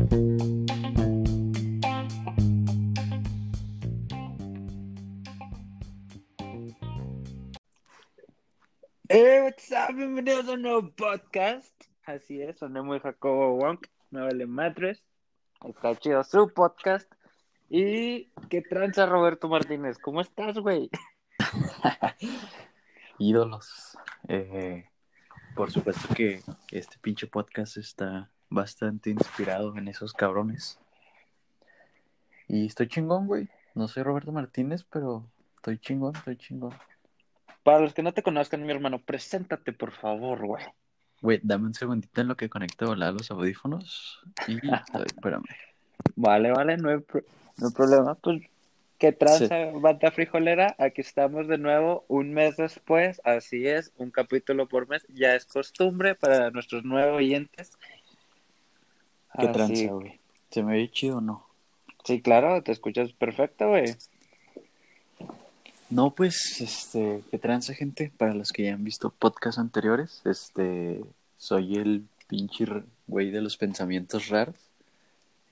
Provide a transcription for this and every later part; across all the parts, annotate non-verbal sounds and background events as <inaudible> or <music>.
Eh, what's up? Bienvenidos a un nuevo podcast. Así es, soné muy Jacobo Wonk, me vale madres. Está chido su podcast. Y qué tranza Roberto Martínez, ¿cómo estás, güey? <laughs> Ídolos. Eh, por supuesto que este pinche podcast está bastante inspirado en esos cabrones. Y estoy chingón, güey. No soy Roberto Martínez, pero estoy chingón, estoy chingón. Para los que no te conozcan, mi hermano, preséntate, por favor, güey. Güey, dame un segundito en lo que conecto la- los audífonos. Y <laughs> ay, espérame. Vale, vale, no hay, pro- no hay problema. Pues, qué tranza, banda frijolera. Aquí estamos de nuevo, un mes después. Así es, un capítulo por mes. Ya es costumbre para nuestros nuevos oyentes. ¿Qué Así- tranza, güey? ¿Se me ve chido o no? Sí, claro, te escuchas perfecto, güey. No, pues, este, ¿qué tranza, gente? Para los que ya han visto podcasts anteriores, este, soy el pinche güey de los pensamientos raros.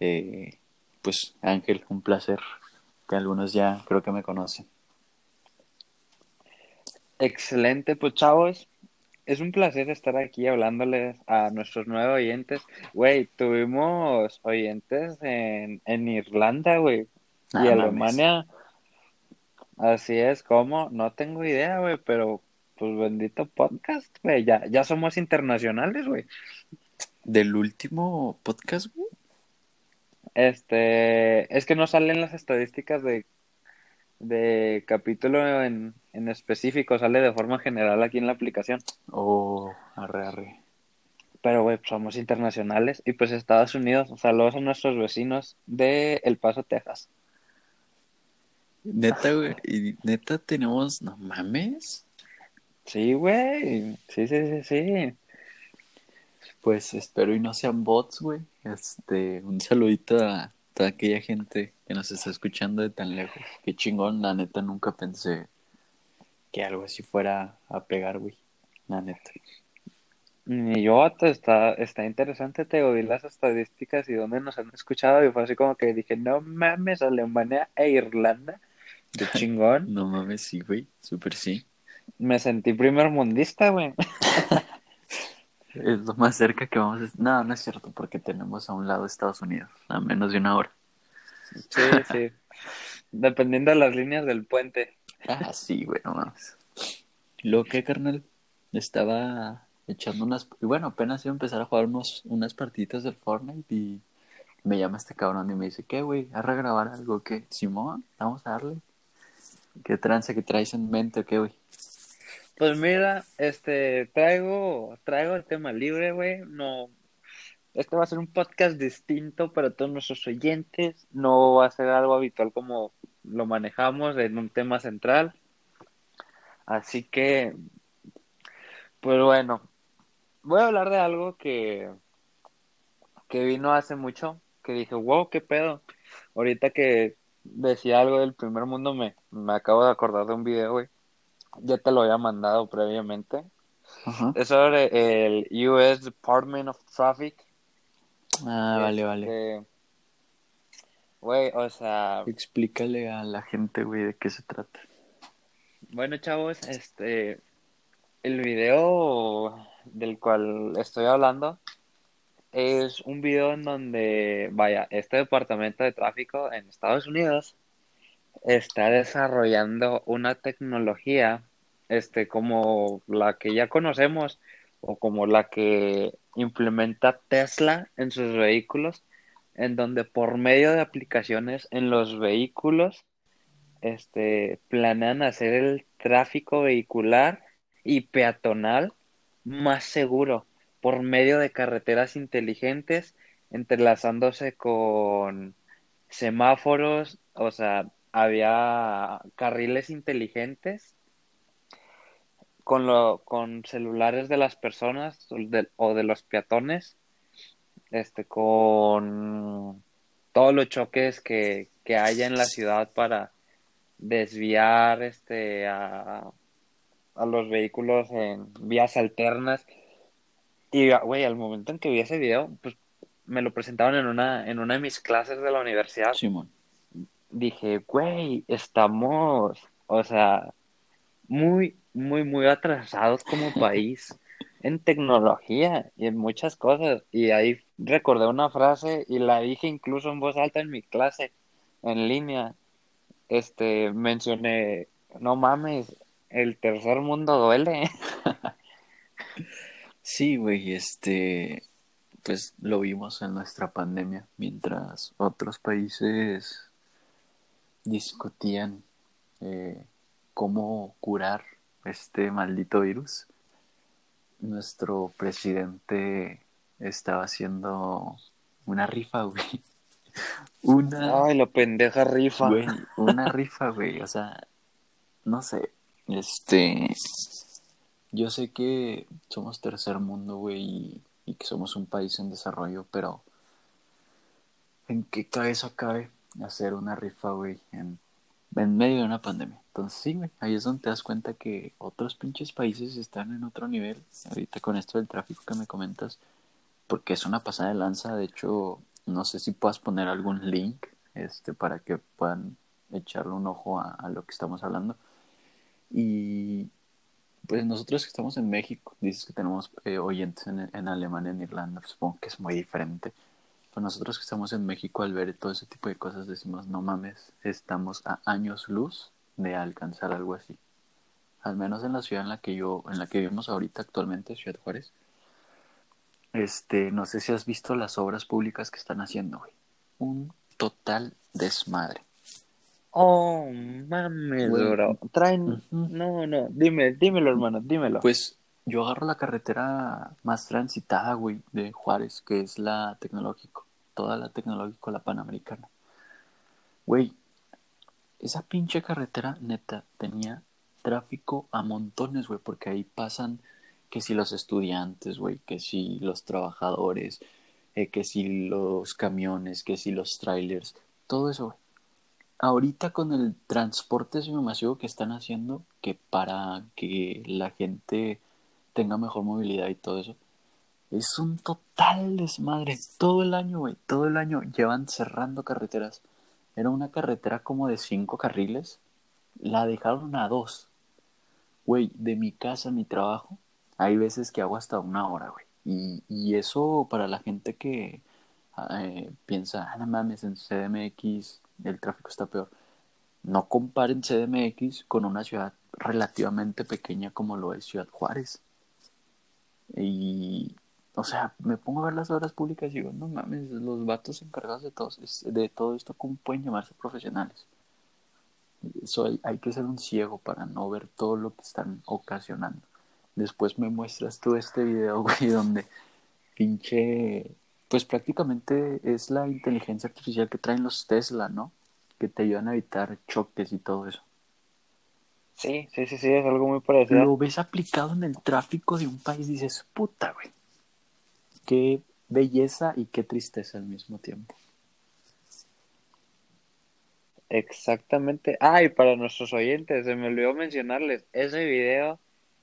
Eh, pues, Ángel, un placer, que algunos ya creo que me conocen. Excelente, pues chavos, es un placer estar aquí hablándoles a nuestros nuevos oyentes. Güey, tuvimos oyentes en, en Irlanda, güey, Ah, y mames. Alemania. Así es, como, no tengo idea, güey, pero pues bendito podcast, güey, ya, ya somos internacionales, güey. Del último podcast, güey. Este, es que no salen las estadísticas de, de capítulo en, en específico, sale de forma general aquí en la aplicación. O arre, arre. Pero, güey, pues, somos internacionales y pues Estados Unidos, saludos a nuestros vecinos de El Paso, Texas. Neta, güey, y neta tenemos, no mames. Sí, güey, sí, sí, sí, sí. Pues espero y no sean bots, güey. Este, un saludito a toda aquella gente que nos está escuchando de tan lejos. Qué chingón, la neta nunca pensé que algo así fuera a pegar, güey. La neta. Y yo, está, está interesante, te oí las estadísticas y dónde nos han escuchado y fue así como que dije, no mames, Alemania e Irlanda, qué <laughs> chingón. No mames, sí, güey. Súper sí. Me sentí primer mundista, güey. <laughs> Es lo más cerca que vamos a... No, no es cierto, porque tenemos a un lado Estados Unidos, a menos de una hora. Sí, sí. Dependiendo de las líneas del puente. Ah, sí, güey, no mames. Lo que, carnal, estaba echando unas... y Bueno, apenas iba a empezar a jugar unos, unas partiditas del Fortnite y me llama este cabrón y me dice, ¿qué, güey? ¿Has de grabar algo? ¿Qué? Simón, vamos a darle. ¿Qué trance que traes en mente o qué, güey? Pues mira, este, traigo, traigo el tema libre, güey. No, este va a ser un podcast distinto para todos nuestros oyentes. No va a ser algo habitual como lo manejamos en un tema central. Así que, pues bueno, voy a hablar de algo que, que vino hace mucho, que dije, wow, qué pedo. Ahorita que decía algo del primer mundo, me, me acabo de acordar de un video, güey. Ya te lo había mandado previamente. Es sobre el US Department of Traffic. Ah, vale, vale. Este, Güey, o sea, Explícale a la gente, güey, de qué se trata. bueno, chavos, este, el video del cual estoy hablando es un video en donde, vaya, este departamento de tráfico en Estados Unidos está desarrollando una tecnología, este, como la que ya conocemos o como la que implementa Tesla en sus vehículos, en donde por medio de aplicaciones en los vehículos, este, planean hacer el tráfico vehicular y peatonal más seguro por medio de carreteras inteligentes, entrelazándose con semáforos, o sea, había carriles inteligentes con, lo, con celulares de las personas o de, o de los peatones, este, con todos los choques que, que haya en la ciudad para desviar este, a, a los vehículos en vías alternas. Y, güey, al momento en que vi ese video, pues me lo presentaron en una, en una de mis clases de la universidad. Simón. Dije, güey, estamos, o sea, muy, muy, muy atrasados como <laughs> país en tecnología y en muchas cosas. Y ahí recordé una frase y la dije incluso en voz alta en mi clase, en línea. Este, mencioné, no mames, el tercer mundo duele. <laughs> Sí, güey, este, pues lo vimos en nuestra pandemia, mientras otros países discutían eh, cómo curar este maldito virus. Nuestro presidente estaba haciendo una rifa, güey. <laughs> Una, Ay, la pendeja rifa. güey, una rifa, güey. O sea, no sé. Este, yo sé que somos tercer mundo, güey, y, y que somos un país en desarrollo, pero ¿en qué cabeza cabe hacer una rifa, güey, en, en medio de una pandemia? Entonces, sí, güey, ahí es donde te das cuenta que otros pinches países están en otro nivel. Ahorita con esto del tráfico que me comentas, porque es una pasada de lanza. De hecho, no sé si puedas poner algún link este, para que puedan echarle un ojo a, lo que estamos hablando. Y pues nosotros que estamos en México, dices que tenemos eh, oyentes en, en Alemania, en Irlanda, pues, supongo que es muy diferente. Pero nosotros que estamos en México al ver todo ese tipo de cosas decimos, no mames, estamos a años luz de alcanzar algo así. Al menos en la ciudad en la que yo, en la que vivimos ahorita actualmente, Ciudad Juárez. Este, no sé si has visto las obras públicas que están haciendo, güey. Un total desmadre. Oh, mames, bro. Traen. No, no. Dime, dímelo, hermano, dímelo. Pues yo agarro la carretera más transitada, güey, de Juárez, que es la tecnológico. Toda la tecnológico, la panamericana. Güey, esa pinche carretera, neta, tenía tráfico a montones, güey, porque ahí pasan que si los estudiantes, güey, que si los trabajadores, eh, que si los camiones, que si los trailers, todo eso, güey. Ahorita con el transporte masivo que están haciendo, que para que la gente tenga mejor movilidad y todo eso, es un total desmadre. Todo el año, güey, todo el año llevan cerrando carreteras. Era una carretera como de cinco carriles, la dejaron a dos. Güey, de mi casa a mi trabajo, hay veces que hago hasta una hora, güey. Y, y eso para la gente que eh, piensa, ah, no mames, en CDMX el tráfico está peor. No comparen CDMX con una ciudad relativamente pequeña como lo es Ciudad Juárez. Y, o sea, me pongo a ver las obras públicas y digo, no mames, los vatos encargados de todo, de todo esto, ¿cómo pueden llamarse profesionales? Eso hay, hay que ser un ciego para no ver todo lo que están ocasionando. Después me muestras tú este video, <laughs> güey, donde pinche, pues prácticamente es la inteligencia artificial que traen los Tesla, ¿no? Que te ayudan a evitar choques y todo eso. Sí, sí, sí, sí, es algo muy parecido. Lo ves aplicado en el tráfico de un país y dices, puta, güey. Qué belleza y qué tristeza al mismo tiempo. Exactamente. Ah, y para nuestros oyentes, se me olvidó mencionarles, ese video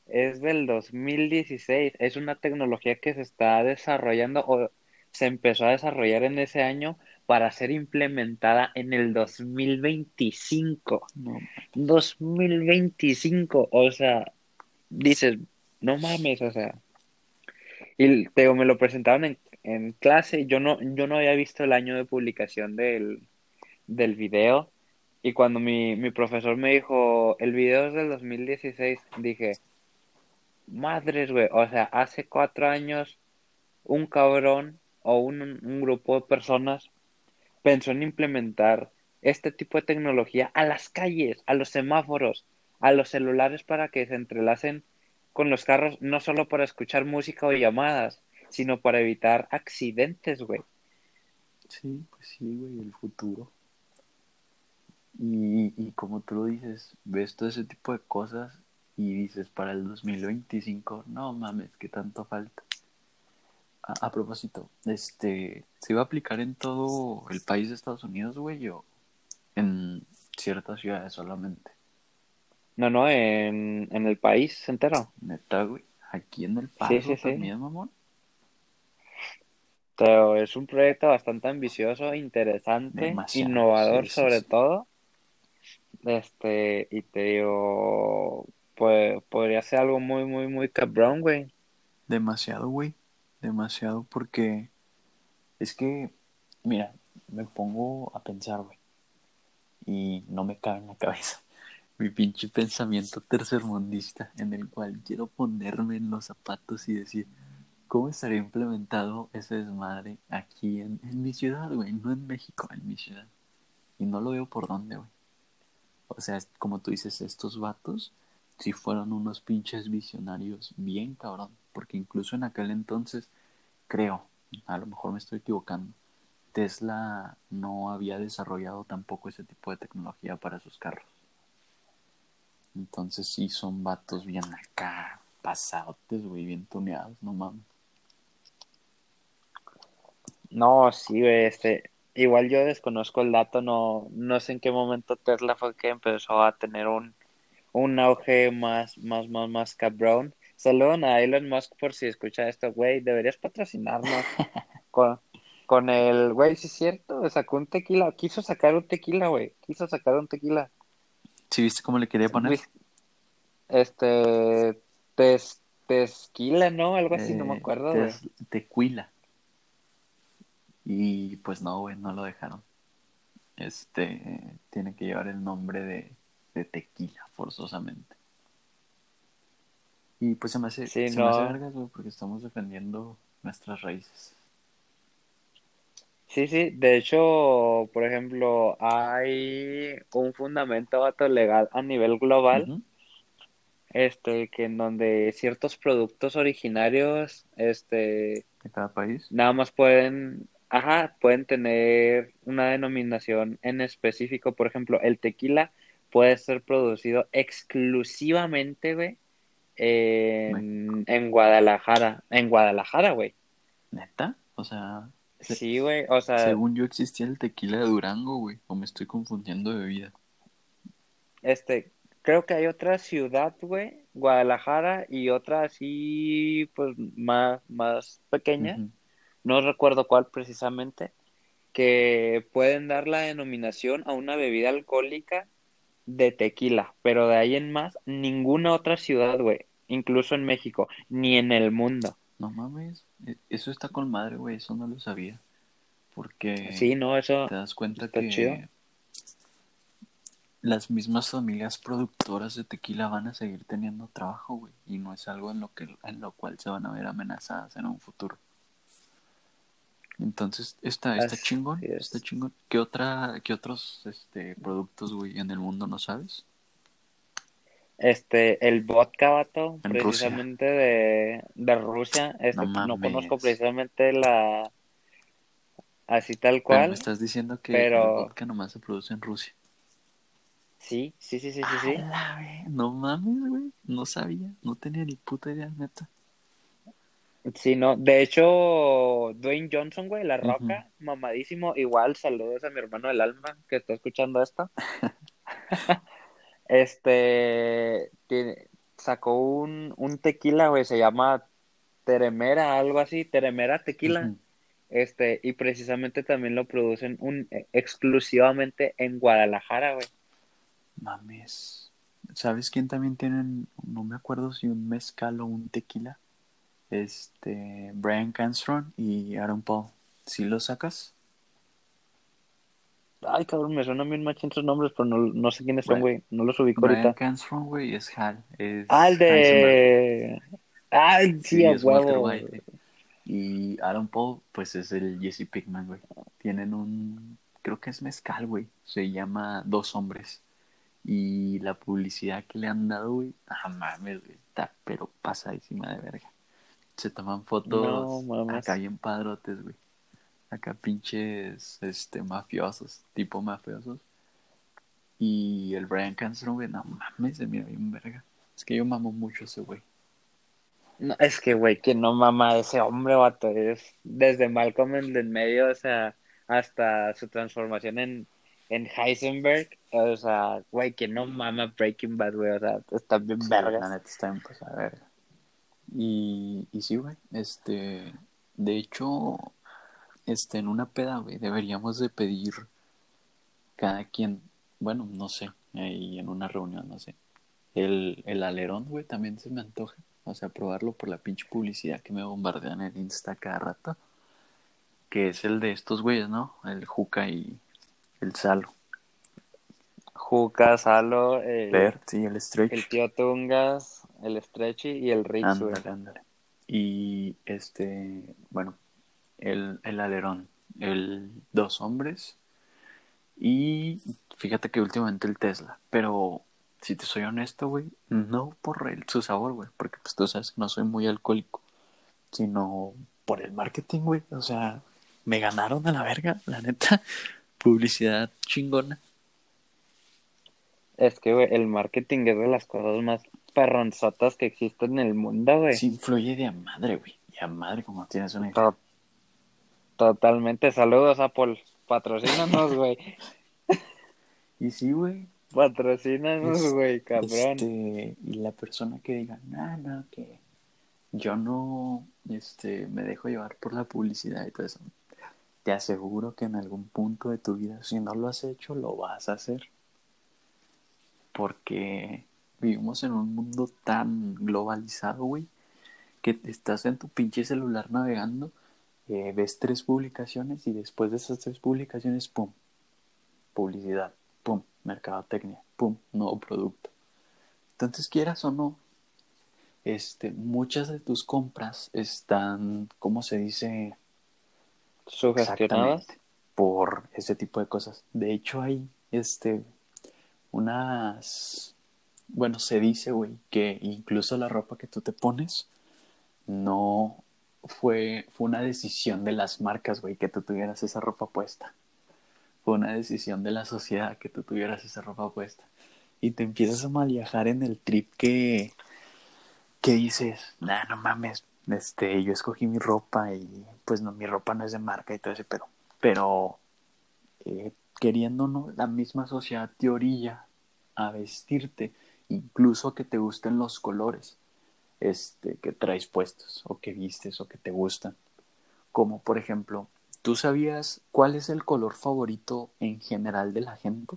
es del 2016, es una tecnología que se está desarrollando o se empezó a desarrollar en ese año para ser implementada en el 2025. No, 2025, o sea, dices, no mames, o sea. Y te me lo presentaron en, en clase, yo no, yo no había visto el año de publicación del, del video. Y cuando mi, mi profesor me dijo, el video es del 2016, dije, madres, güey, o sea, hace cuatro años un cabrón o un, un grupo de personas pensó en implementar este tipo de tecnología a las calles, a los semáforos, a los celulares para que se entrelacen con los carros, no solo para escuchar música o llamadas, sino para evitar accidentes, güey. Sí, pues sí, güey, el futuro. Y, y como tú lo dices, ves todo ese tipo de cosas y dices, para el 2025, no mames, que tanto falta. A, propósito, este, ¿se iba a aplicar en todo el país de Estados Unidos, güey, o en ciertas ciudades solamente? No, no, en, en el país entero. Neta, güey, aquí en el Sí, paso sí, sí. también, mamón. Pero es un proyecto bastante ambicioso, interesante, Demasiado, innovador sí, sí, sobre sí. todo. Este, y te digo, pues podría ser algo muy, muy, muy cabrón, güey. Demasiado, güey. Demasiado porque es que, mira, me pongo a pensar, güey. Y no me cabe en la cabeza mi pinche pensamiento tercermundista en el cual quiero ponerme en los zapatos y decir, ¿cómo estaría implementado ese desmadre aquí en, en mi ciudad, güey? No en México, en mi ciudad. Y no lo veo por dónde, güey. O sea, como tú dices, estos vatos sí fueron unos pinches visionarios bien cabrón. Porque incluso en aquel entonces, creo, a lo mejor me estoy equivocando, Tesla no había desarrollado tampoco ese tipo de tecnología para sus carros. Entonces sí son vatos bien acá, pasadotes, güey, bien tuneados, no mames. No, sí, güey, este, igual yo desconozco el dato, no, no sé en qué momento Tesla fue que empezó a tener un, un auge más, más, más, más cabrón. Saludos a Elon Musk por si escucha esto, güey, deberías patrocinarnos <laughs> con, con el, güey, sí es cierto, sacó un tequila, quiso sacar un tequila, güey, quiso sacar un tequila. ¿Sí viste cómo le quería poner? Este, tes, tesquila, ¿no? Algo así, no me Eh, acuerdo. Tes- Tequila. Y pues no, güey, no lo dejaron. Este tiene que llevar el nombre de, de tequila, forzosamente. Y pues se me hace, Sí, se me hace no. vergas, güey, porque estamos defendiendo nuestras raíces. Sí, sí, de hecho, por ejemplo, hay un fundamento vato, legal a nivel global, este, que en donde ciertos productos originarios, este, De cada país. nada más pueden, ajá, pueden tener una denominación en específico. Por ejemplo, el tequila puede ser producido exclusivamente, güey, en, en Guadalajara, en Guadalajara, güey. ¿Neta? O sea, se- Sí, güey, o sea, según yo existía el tequila de Durango, güey. O me estoy confundiendo de bebida. Este, creo que hay otra ciudad, güey, Guadalajara, y otra así, pues, más, más pequeña, no recuerdo cuál precisamente, que pueden dar la denominación a una bebida alcohólica de tequila, pero de ahí en más, ninguna otra ciudad, güey, incluso en México, ni en el mundo. No mames. E- Eso está con madre, güey. Eso no lo sabía. Porque Sí, no, eso te das cuenta está que chido. las mismas familias productoras de tequila van a seguir teniendo trabajo, güey, y no es algo en lo que en lo cual se van a ver amenazadas en un futuro. Entonces, está está Así chingón, es. está chingón. ¿Qué otra qué otros este productos, güey, en el mundo no sabes? Este, el vodka, vato, En Rusia. precisamente de, de Rusia, este, No no conozco precisamente la, así tal Pero me cual, estás diciendo que pero- el vodka nomás se produce en Rusia. sí, sí, sí, sí, sí, sí. Ve- No mames, güey. No sabía, no tenía ni puta idea, neta. Sí, no, de hecho, Dwayne Johnson, güey, La. Roca, mamadísimo, igual, saludos a mi hermano del alma que está escuchando esto. <laughs> Este, tiene- sacó un, un tequila, güey, se llama Teremera, algo así, Teremera Tequila. Este, y precisamente también lo producen un, eh, exclusivamente en Guadalajara, güey. Mames. ¿Sabes quién también tienen? No me acuerdo si un mezcal o un tequila. Este, Brian Cranston y Aaron Paul. ¿Sí lo sacas? Ay, cabrón, me suenan bien machín sus nombres, pero no, no sé quiénes son, güey. No los ubico Brian ahorita. Cranston, güey, es Hal. Es Ah, el de... Ay, sí, es Walter. White. Y Aaron Paul, pues es el Jesse Pinkman, güey. Tienen un, creo que es mezcal, güey. Se llama Dos Hombres. Y la publicidad que le han dado, güey, ah, mames, güey, está pero pasadísima de verga. Se toman fotos No, acá bien padrotes, güey. Acá pinches, este, mafiosos, tipo mafiosos. Y el Brian Cranston, güey, no mames, se mira bien verga. Es que yo mamo mucho ese güey. No, es que, güey, que no mama ese hombre, vato. Es desde Malcolm en el medio, o sea, hasta su transformación en, en Heisenberg. O sea, güey, que no mama Breaking Bad, güey. O sea, está bien Sí, la vergas. neta está bien pasada de verga. Y, y sí, güey, este, de hecho, este, en una peda, güey, deberíamos de pedir cada quien, bueno, no sé, ahí en una reunión, no sé. El, el alerón, güey, también se me antoja. O sea, probarlo por la pinche publicidad que me bombardean en Insta cada rato. Que es el de estos güeyes, ¿no? El Juca y el Salo. Juca, Salo, el, Bert, sí, el Stretch. el tío Tungas, el Stretchy y el. Ándale, ándale. Y este, bueno, el, el alerón, el dos hombres. Y fíjate que últimamente el Tesla, pero si te soy honesto, güey, no por el, su sabor, güey, porque pues tú sabes que no soy muy alcohólico, sino por el marketing, güey, o sea, me ganaron a la verga, la neta, <laughs> publicidad chingona. Es que, güey, el marketing es de las cosas más perronzotas que existen en el mundo, güey. Sí, influye de a madre, güey, y a madre como tienes una To- Totalmente. Saludos, Apple. Patrocínanos, <laughs> güey. Y sí, güey, Patrocínanos, Es- güey, cabrón. Este, y la persona que diga, no, no, que yo no este, me dejo llevar por la publicidad y todo eso, te aseguro que en algún punto de tu vida, si no lo has hecho, lo vas a hacer. Porque vivimos en un mundo tan globalizado, güey, que estás en tu pinche celular navegando, eh, ves tres publicaciones y después de esas tres publicaciones, ¡pum! Publicidad pum, mercadotecnia, pum, nuevo producto. Entonces, quieras o no, este, muchas de tus compras están, ¿cómo se dice? Sugestionadas. Por ese tipo de cosas. De hecho, hay, este, unas, bueno, se dice, güey, que incluso la ropa que tú te pones no fue, fue una decisión de las marcas, güey, que tú tuvieras esa ropa puesta fue una decisión de la sociedad que tú tuvieras esa ropa puesta. Y te empiezas a mal viajar en el trip que, que dices, nah, no mames, este, yo escogí mi ropa y pues no, mi ropa no es de marca y todo ese pedo. Pero eh, queriendo no, la misma sociedad te orilla a vestirte, incluso que te gusten los colores este, que traes puestos, o que vistes, o que te gustan. Como por ejemplo, ¿Tú sabías cuál es el color favorito en general de la gente?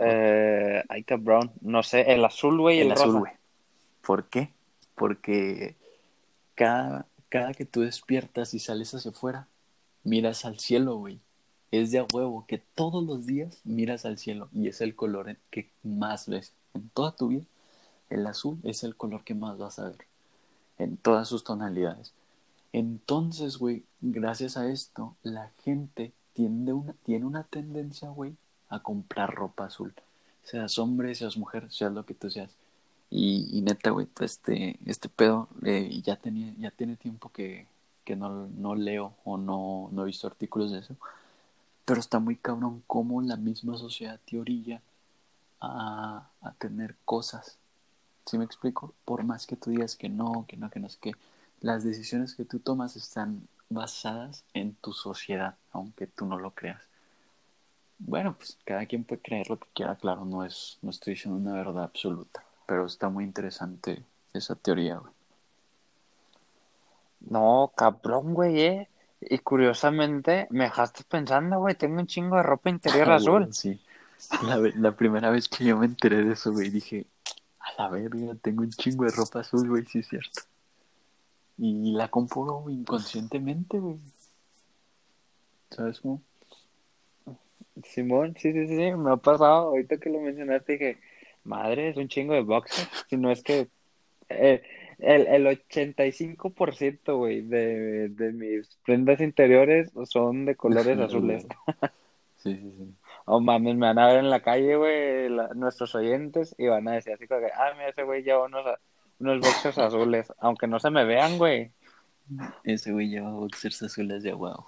Eh, ay, cabrón. No sé, el azul, güey, el, el azul, güey. ¿Por qué? Porque cada, cada que tú despiertas y sales hacia afuera, miras al cielo, güey. Es de a huevo que todos los días miras al cielo y es el color que más ves en toda tu vida. El azul es el color que más vas a ver en todas sus tonalidades. Entonces, güey, gracias a esto, la gente tiende una, tiene una tendencia, güey, a comprar ropa azul. Seas hombre, seas mujer, seas lo que tú seas. Y, y neta, güey, este, este pedo eh, ya, tenía, ya tiene tiempo que, que no, no leo o no, no he visto artículos de eso. Pero está muy cabrón cómo la misma sociedad te orilla a, a tener cosas. ¿Sí me explico? Por más que tú digas que no, que no, que no sé qué las decisiones que tú tomas están basadas en tu sociedad, aunque tú no lo creas. Bueno, pues cada quien puede creer lo que quiera, claro, no es, no estoy diciendo una verdad absoluta, pero está muy interesante esa teoría, güey. No, cabrón, güey, eh. Y curiosamente, me dejaste pensando, güey, tengo un chingo de ropa interior Ah, azul. sí. La, la primera vez que yo me enteré de eso, güey, dije, a la verga, tengo un chingo de ropa azul, güey, sí es cierto. Y la compro inconscientemente, güey. ¿Sabes cómo? Simón, sí, sí, sí, sí, me ha pasado. Ahorita que lo mencionaste, dije, madre, es un chingo de boxers. Si no es que eh, el, el 85%, güey, de, de mis prendas interiores son de colores azules. Sí, sí, sí. Oh, mames, me van a ver en la calle, güey, la- nuestros oyentes, y van a decir así como que, ah, mira, ese güey lleva unos, unos boxers azules, aunque no se me vean, güey. Ese güey lleva boxers azules de wow.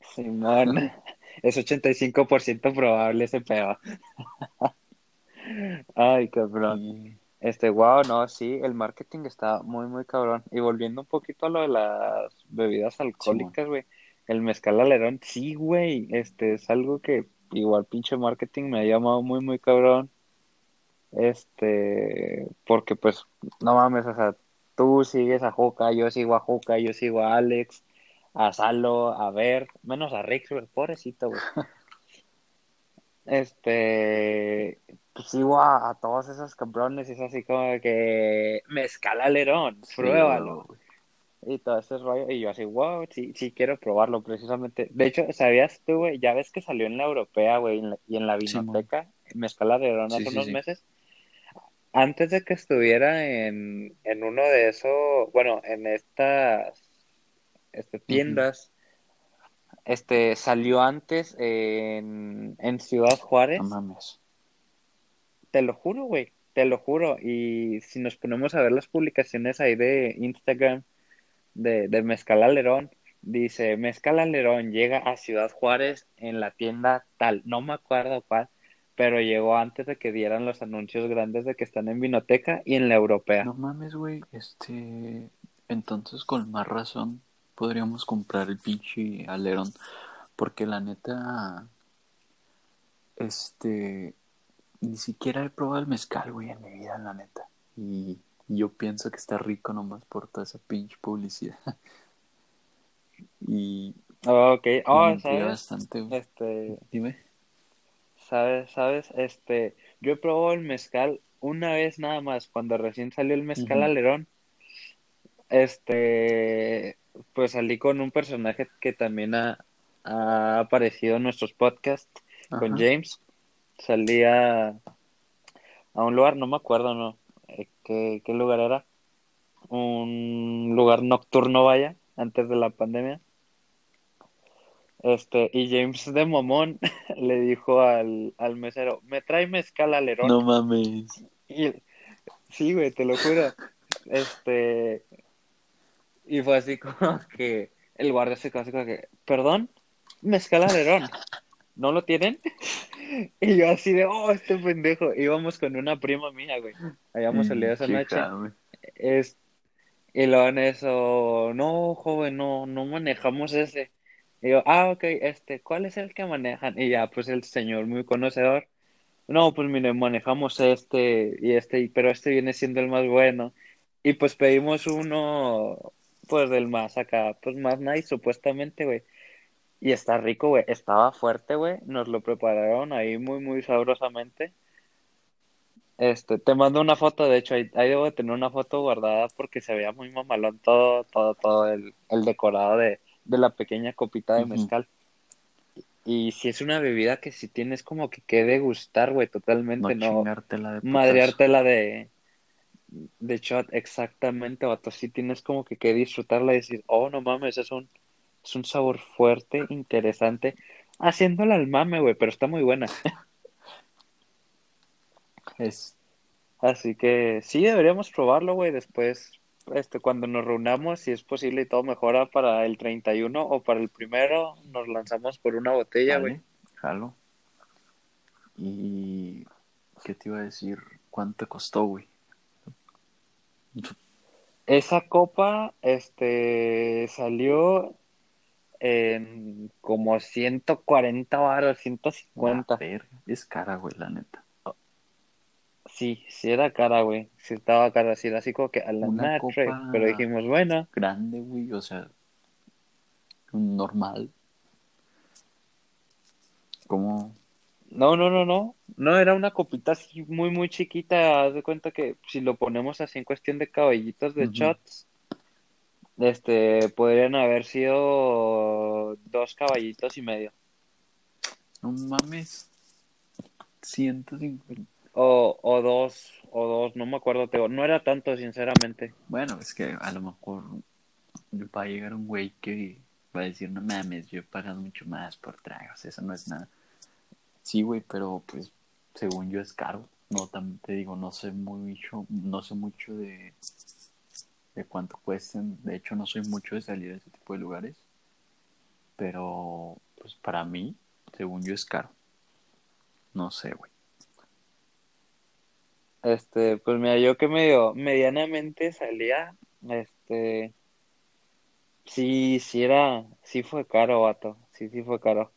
Simón, es 85% probable ese pedo. Ay, cabrón. Este, wow, no, sí, el marketing está muy, muy cabrón. Y volviendo un poquito a lo de las bebidas alcohólicas, güey, el mezcal alerón, sí, güey, este es algo que igual pinche marketing me ha llamado muy, muy cabrón. Este, porque pues, no mames, o sea, tú sigues a Juca, yo sigo a Juca, yo sigo a Alex, a Salo, a Ver, menos a Rick, pobrecito, güey. <laughs> Este, pues sigo a, a todos esos cabrones y es así como que me escala alerón, Sí, pruébalo. güey. Y todo ese rollo, y yo así, wow, sí, sí quiero probarlo precisamente. De hecho, ¿sabías tú, güey? Ya ves que salió en la europea, güey, y en la Sí, vinoteca, Mezcal Alerón hace Sí, sí, unos sí. meses. Antes de que estuviera en, en uno de esos, bueno, en estas este, tiendas, este, salió antes en, en Ciudad Juárez. No mames. Te lo juro, güey, te lo juro. Y si nos ponemos a ver las publicaciones ahí de Instagram de, de Mezcal Alerón, dice Mezcal Alerón llega a Ciudad Juárez en la tienda tal, no me acuerdo cuál, pero llegó antes de que dieran los anuncios grandes de que están en Vinoteca y en la Europea. No mames, güey. Este. Entonces, con más razón, podríamos comprar el pinche alerón. Porque la neta. Este. Ni siquiera he probado el mezcal, güey, en mi vida, la neta. Y yo pienso que está rico nomás por toda esa pinche publicidad. <laughs> y. Ok, me oh, ¿sabes? bastante. Este, Dime. ¿sabes? ¿Sabes? Este, yo he probado el mezcal una vez nada más, cuando recién salió el mezcal Ujú. alerón. Este, pues salí con un personaje que también ha, ha aparecido en nuestros podcasts, con. James. Salí a, a un lugar, no me acuerdo, ¿no? Eh, ¿Qué, qué lugar era? Un lugar nocturno, vaya, antes de la pandemia. Este, y James de Momón <laughs> le dijo al, al mesero, me trae mezcal alerón. No mames. Y, sí, güey, te lo juro. Este, y fue así como <laughs> que el guardia se quedó así como que, perdón, mezcal alerón, ¿no lo tienen? <laughs> Y yo así de, oh, este pendejo. Íbamos con una prima mía, güey. Habíamos salido esa noche. Es, y luego en eso, no, joven, no, no manejamos ese. Y yo, ah, ok, este, ¿cuál es el que manejan? Y ya, pues el señor muy conocedor. No, pues mire, manejamos este y este, pero este viene siendo el más bueno. Y pues pedimos uno, pues del más acá, pues más nice, supuestamente, güey. Y está rico, güey. Estaba fuerte, güey. Nos lo prepararon ahí muy, muy sabrosamente. Este, te mando una foto, de hecho, ahí, ahí debo de tener una foto guardada porque se veía muy mamalón todo, todo, todo el, el decorado de, de la pequeña copita de mezcal. Y si es una bebida que si tienes como que que degustar, güey, No totalmente, no chingártela de madreártela de, de shot, exactamente, vato. Sí tienes como que que disfrutarla y decir, oh, no mames, es un, es un sabor fuerte, interesante, haciéndola al mame, güey, pero está muy buena. <laughs> Es, Así que sí, deberíamos probarlo, güey, después, este, cuando nos reunamos, si es posible y todo mejora para el 31 o para el primero, nos lanzamos por una botella, güey. Jalo. Y. ¿Qué te iba a decir? ¿Cuánto costó, güey? Esa copa, este, salió en como 140 baros, La 150. verga. Es cara, güey, la neta. Sí, sí era cara, güey. Sí estaba cara, sí era así como que a la Una copa- pero dijimos, bueno, Grande, güey, o sea. Normal. Como. no, no, no, no. No, era una copita así muy, muy chiquita. Haz de cuenta que si lo ponemos así en cuestión de caballitos de Ujú. shots, este, podrían haber sido dos caballitos y medio. No mames. 150. O, o dos, o dos, no me acuerdo, Teo. No era tanto, sinceramente. Bueno, es que a lo mejor va a llegar un güey que va a decir, no mames, yo he pagado mucho más por tragos, eso no es nada. Sí, güey, pero pues según yo es caro. No, también te digo, no sé mucho, no sé mucho de, de cuánto cuesten. De hecho, no soy mucho de salir a ese tipo de lugares. Pero, pues para mí, según yo es caro. No sé, güey. Este, pues mira, yo que medio, medianamente salía, este, sí, sí era, sí fue caro, vato, sí, sí fue caro.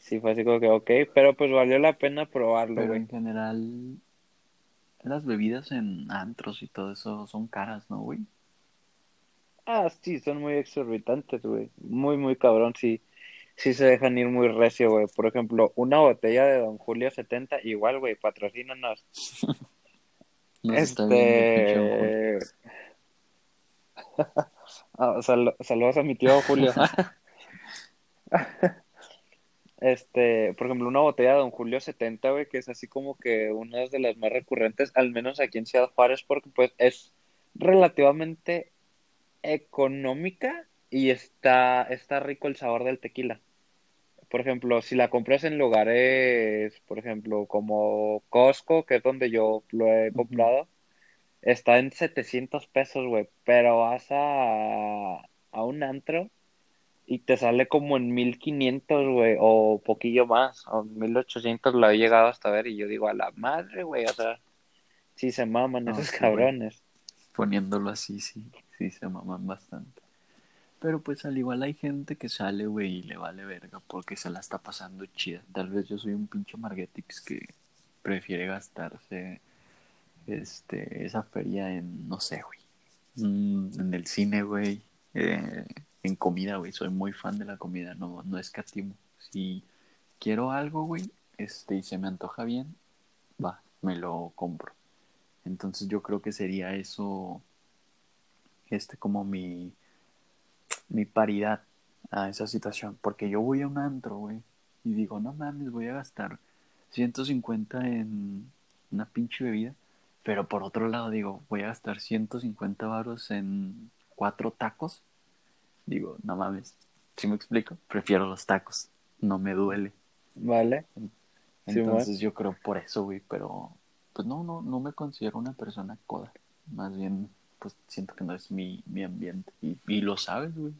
Sí fue así como que, ok, pero pues valió la pena probarlo, Pero güey. en general, las bebidas en antros y todo eso son caras, ¿no, güey? Ah, sí, son muy exorbitantes, güey. Muy, muy cabrón, sí. Sí se dejan ir muy recio, güey. Por ejemplo, una botella de Don Julio 70, igual, güey, patrocínanos. <laughs> Este... <laughs> Ah, sal- saludos a mi tío Julio. <laughs> Este, por ejemplo, una botella de Don Julio 70, güey, que es así como que una de las más recurrentes, al menos aquí en Ciudad Juárez, porque pues es relativamente económica y está, está rico el sabor del tequila. Por ejemplo, si la compras en lugares, por ejemplo, como Costco, que es donde yo lo he comprado, está en 700 pesos, güey, pero vas a, a un antro y te sale como en 1500, güey, o poquillo más, o 1800 lo he llegado hasta ver y yo digo, a la madre, güey, o sea, sí se maman No, esos sí, cabrones. Poniéndolo así, sí, sí se maman bastante. Pero pues al igual hay gente que sale, güey, y le vale verga porque se la está pasando chida. Tal vez yo soy un pinche Margetix que prefiere gastarse este, esa feria en, no sé, güey, mm, en el cine, güey, eh, en comida, güey. Soy muy fan de la comida, no, no escatimo. Si quiero algo, güey, este, y se me antoja bien, va, me lo compro. Entonces yo creo que sería eso, este, como mi, mi paridad a esa situación. Porque yo voy a un antro, güey, y digo, no mames, voy a gastar 150 en una pinche bebida. Pero por otro lado digo, voy a gastar 150 varos en cuatro tacos. Digo, no mames, si me explico? Prefiero los tacos, no me duele. ¿Vale? Sí, Entonces yo creo por eso, güey, pero pues no, no, no me considero una persona coda. Más bien, pues siento que no es mi, mi ambiente. Y, y lo sabes, güey.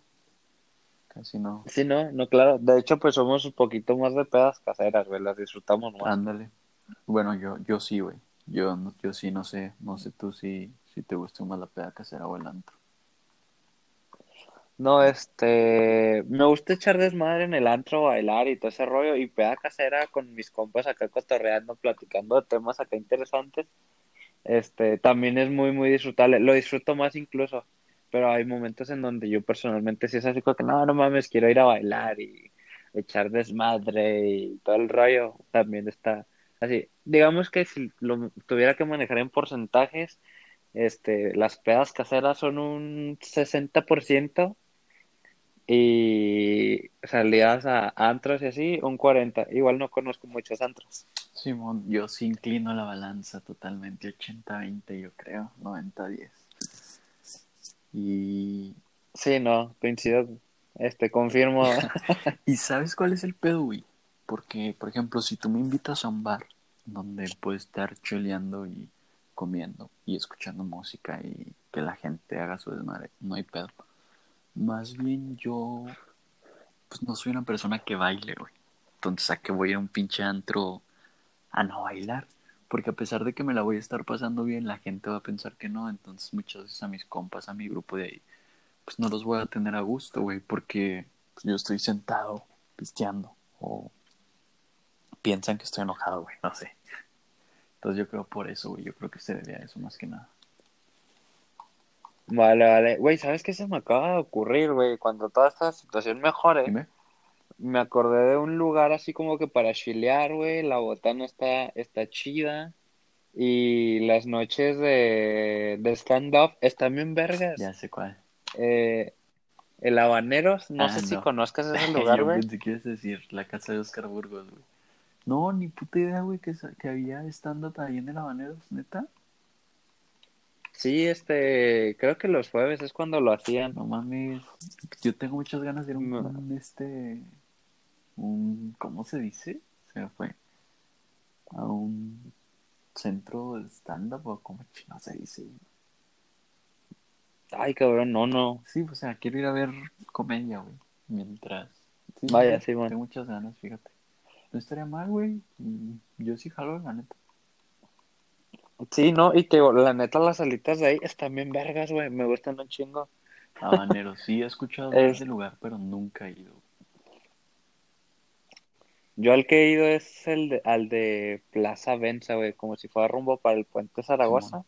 Casi no. Sí, no, no, claro. De hecho, pues somos un poquito más de pedas caseras, güey, las disfrutamos más. Ándale. Bueno, yo, yo sí, güey. Yo, yo sí, no sé, no sé tú si, si te gusta más la peda casera o el antro. No, este, me gusta echar desmadre en el antro, bailar y todo ese rollo, y peda casera con mis compas acá cotorreando, platicando de temas acá interesantes. Este, también es muy, muy disfrutable. Lo disfruto más incluso, pero hay momentos en donde yo personalmente sí es así como que no, no mames, quiero ir a bailar y echar desmadre y todo el rollo. También está así. Digamos que si lo tuviera que manejar en porcentajes, este, las pedas caseras son un 60% y salidas a antros y así, un 40%. Igual no conozco muchos antros. Simón, yo sí inclino la balanza totalmente 80-20, yo creo, 90-10. Y, Sí, no, coincido. Este, confirmo. <laughs> ¿y sabes cuál es el pedo, güey? Porque, por ejemplo, si tú me invitas a un bar donde puedo estar cheleando y comiendo y escuchando música y que la gente haga su desmadre, no hay pedo. Más bien yo, pues no soy una persona que baile, güey. Entonces, ¿a qué voy a un pinche antro a no bailar? Porque a pesar de que me la voy a estar pasando bien, la gente va a pensar que no. Entonces, muchas veces a mis compas, a mi grupo de ahí, pues no los voy a tener a gusto, güey, porque pues, yo estoy sentado pisteando o piensan que estoy enojado, güey, no sé. Entonces yo creo por eso, güey, yo creo que se debe a eso más que nada. Vale, vale. Güey, ¿sabes qué se me acaba de ocurrir, güey? Cuando toda esta situación mejore, Dime. me acordé de un lugar así como que para chilear, güey. La botana está, está chida. Y las noches de, de stand-up están bien vergas. Ya sé cuál. Eh, el Habaneros, no Ah, sé si no. conozcas ese <laughs> lugar, güey. ibas a decir la casa de Oscar Burgos, güey. No, ni puta idea, güey, que, que había stand-up ahí en el Habaneros, neta. Sí, este, creo que los jueves es cuando lo hacían. No mames. Yo tengo muchas ganas de ir a un, un, este. Un, ¿Cómo se dice? Se me fue. A un centro de stand-up o como chino se dice. Ay, cabrón, no, no. Sí, o sea, quiero ir a ver comedia, güey. Mientras. Sí, Vaya, sí, bueno. Tengo muchas ganas, fíjate. No estaría mal, güey. Yo sí jalo, la neta. Sí, no, y te digo, la neta, las alitas de ahí están bien vergas, güey. Me gustan un chingo. Habanero, <laughs> sí he escuchado Es- de ese lugar, pero nunca he ido. Yo al que he ido es el de, al de Plaza Venza, güey, como si fuera rumbo para el puente Zaragoza.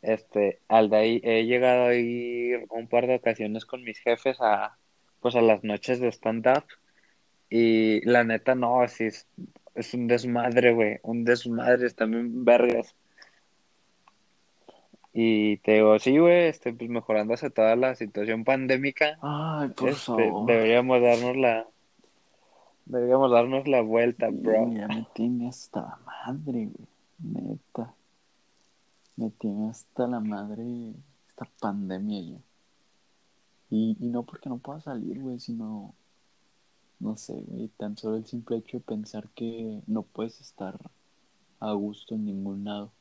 Este, al de ahí he llegado a ir un par de ocasiones con mis jefes a, pues a las noches de stand-up. Y la neta, no, así es, un desmadre, güey, un desmadre, también vergas. Y te digo, sí, güey, este, pues mejorándose toda la situación pandémica, Ay, por este, favor. deberíamos darnos la, deberíamos darnos la vuelta, bro. Ya me tiene hasta la madre, güey. Neta. Me tiene hasta la madre esta pandemia ya. Y, y no porque no pueda salir, güey, sino, no sé, güey, tan solo el simple hecho de pensar que no puedes estar a gusto en ningún lado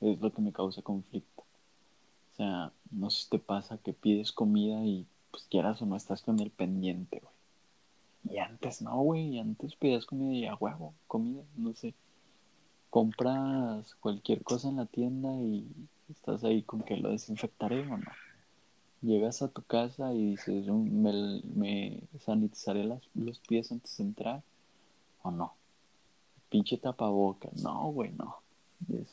es lo que me causa conflicto. O sea, no sé si te pasa que pides comida y pues quieras o no estás con el pendiente, güey. Y antes no, güey, y antes pedías comida y a huevo, comida, no sé. Compras cualquier cosa en la tienda y estás ahí con que lo desinfectaré o no. Llegas a tu casa y dices, "Mm, me, me sanitizaré las, los pies antes de entrar o no. Pinche tapabocas, no, güey, no. Es,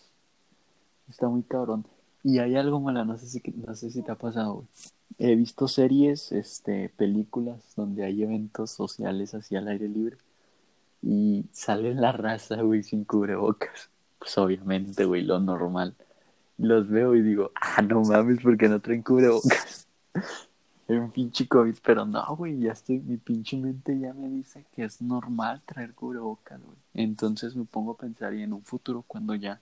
está muy cabrón. Y hay algo mala, no sé si, no sé si te ha pasado, güey. He visto series, este, películas donde hay eventos sociales así al aire libre y sale la raza, güey, sin cubrebocas. Pues obviamente, güey, lo normal. Los veo y digo, ah, no mames, porque no traen cubrebocas. <laughs> Un pinche COVID, pero no, güey, ya estoy, mi pinche mente ya me dice que es normal traer cubrebocas, güey. Entonces me pongo a pensar y en un futuro cuando ya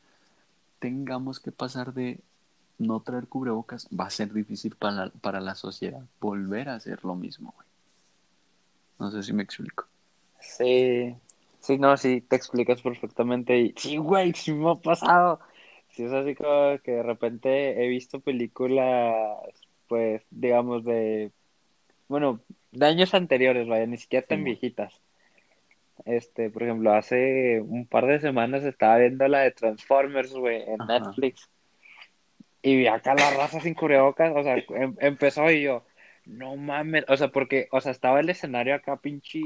tengamos que pasar de no traer cubrebocas, va a ser difícil para la, para la sociedad volver a hacer lo mismo, güey. No sé si me explico. Sí, sí, no, sí, te explicas perfectamente. Y sí, güey, sí me ha pasado. Sí, es así como que de repente he visto películas, pues, digamos, de, bueno, de años anteriores, vaya, ni siquiera tan Sí, viejitas. Este, por ejemplo, hace un par de semanas estaba viendo la de Transformers, güey, en Ajá. Netflix. Y vi acá la raza sin cubrebocas, o sea, em- empezó y yo, no mames, o sea, porque, o sea, estaba el escenario acá pinche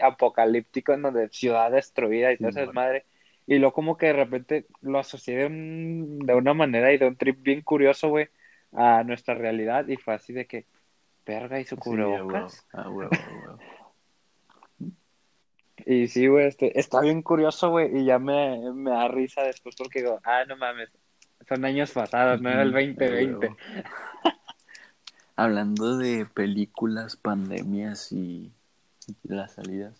apocalíptico en donde ciudad destruida y Sí, todo esa mo. madre, y luego como que de repente lo asocié de, un- de una manera y de un trip bien curioso, güey, a nuestra realidad, y fue así de que, verga, ¿y su Sí, a huevo, cubrebocas? a huevo, a huevo. <laughs> Y sí, güey, este, está bien curioso, güey, y ya me, me da risa después porque digo, ah, no mames, son años pasados, no era el Ujú, a 2020. huevo. Hablando de películas, pandemias y, y las salidas,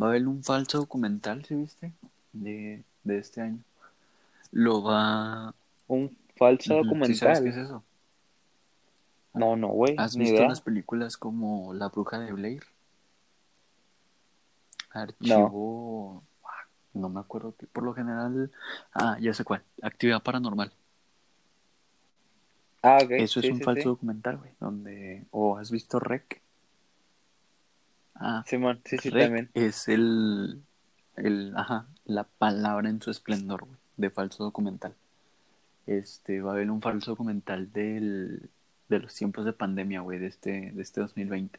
va a haber un falso documental, ¿sí viste? De, de este año. Lo va... Un falso ¿Sí sabes qué documental. es eso? No, no, güey, ¿Has ni visto idea. las películas como La Bruja de Blair? No. Archivo... ah, No me acuerdo. qué- Por lo general... Ah, ya sé cuál. Actividad Paranormal. Ah, ok, Eso es un sí, falso sí. documental, güey. Donde... ¿O has visto Rec? Ah, Simón, sí, sí, Rec también. es el, el, ajá, la palabra en su esplendor, güey, de falso documental. Este, va a haber un falso documental del, de los tiempos de pandemia, güey, de este, de este 2020.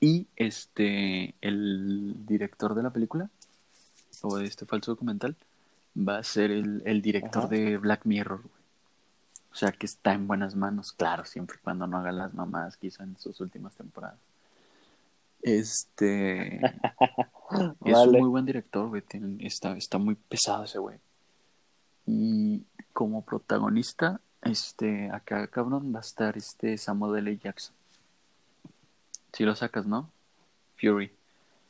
Y este, el director de la película, o de este falso documental, va a ser el, el director Ajá. de Black Mirror, güey. O sea que está en buenas manos, claro, siempre y cuando no haga las mamadas que hizo en sus últimas temporadas. Este, <laughs> es un muy buen director, güey. está, está muy pesado ese güey. Y como protagonista, este, acá cabrón, va a estar este Samuel L. Jackson. Si lo sacas, ¿no? Fury.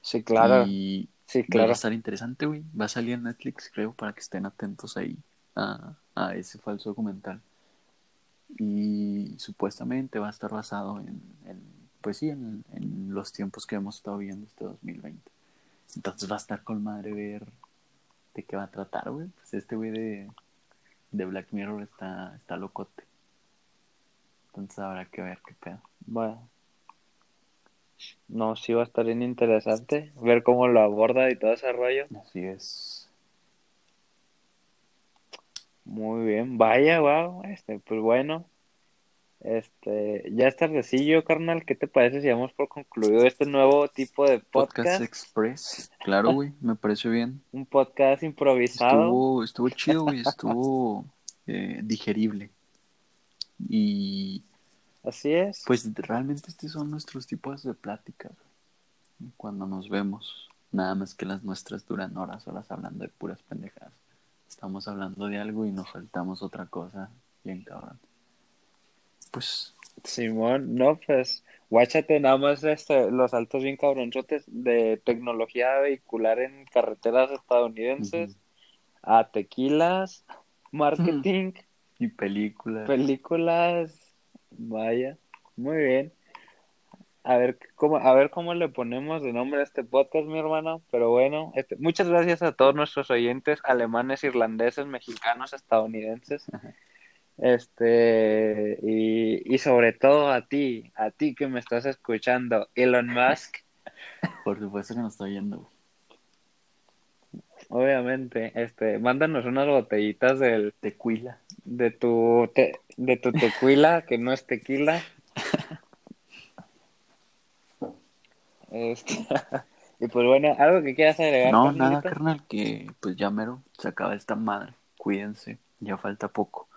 Sí, claro. Y Sí, va a claro. estar interesante, güey. Va a salir en Netflix, creo, para que estén atentos ahí a, a ese falso documental. Y supuestamente va a estar basado en, en, pues sí, en, en los tiempos que hemos estado viendo este 2020. Entonces va a estar con madre ver de qué va a tratar, güey. Pues este güey de, de Black Mirror está, está locote. Entonces habrá que ver qué pedo. Bueno. No, sí va a estar bien interesante ver cómo lo aborda y todo ese rollo. Así es. Muy bien. Vaya, wow. Este, pues bueno. Este, ya es tardecillo, carnal. ¿Qué te parece si damos por concluido este nuevo tipo de Podcast podcast? Express. Claro, güey, me pareció bien. Un podcast improvisado. Estuvo, estuvo chido, güey, estuvo eh, digerible. Y Así es. pues realmente estos son nuestros tipos de pláticas, güey. Cuando nos vemos, nada más que las nuestras duran horas, horas hablando de puras pendejadas. Estamos hablando de algo y nos saltamos otra cosa, bien cabrón. Pues, Simón, no, pues, guáchate nada más este, los saltos bien cabronzotes de tecnología vehicular en carreteras estadounidenses a tequilas, marketing, <laughs> y películas. películas, vaya, muy bien. A ver cómo, a ver cómo le ponemos de nombre a este podcast, mi hermano. Pero bueno, este, muchas gracias a todos nuestros oyentes alemanes, irlandeses, mexicanos, estadounidenses. Este, y, y sobre todo a ti, a ti que me estás escuchando, Elon Musk, <laughs> Por supuesto que nos está oyendo, obviamente, este, mándanos unas botellitas del, Tequila. de tu, te- de tu tequila, que no es tequila. <laughs> Este, <laughs> y pues bueno, algo que quieras agregar, No, nada, carnal, que pues ya mero se acaba esta madre. Cuídense, ya falta poco.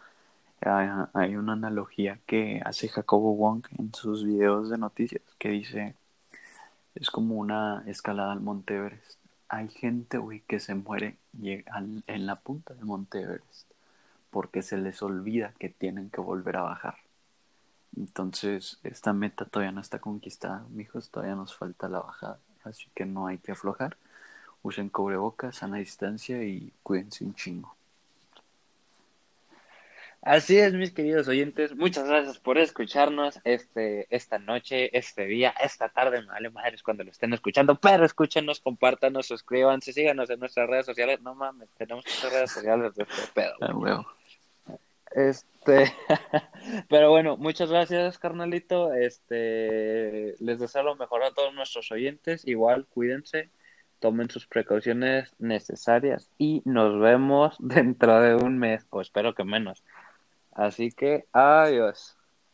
Hay, hay una analogía que hace Jacobo Wong en sus videos de noticias que dice, es como una escalada al Monte Everest. Hay gente, güey, que se muere al- en la punta del Monte Everest porque se les olvida que tienen que volver a bajar. Entonces, esta meta todavía no está conquistada, mijos, todavía nos falta la bajada, así que no hay que aflojar. Usen cubrebocas, sana distancia y cuídense un chingo. Así es, mis queridos oyentes. Muchas gracias por escucharnos este, esta noche, este día, esta tarde. Me vale madres cuando lo estén escuchando, pero escúchenos, compártanos, suscríbanse, síganos en nuestras redes sociales. No mames, tenemos muchas redes sociales de este pedo. Ah, huevo. Este, <laughs> pero bueno, muchas gracias, carnalito. Este, les deseo lo mejor a todos nuestros oyentes. Igual, cuídense, tomen sus precauciones necesarias y nos vemos <laughs> dentro de un mes, o espero que menos. Así que, adiós.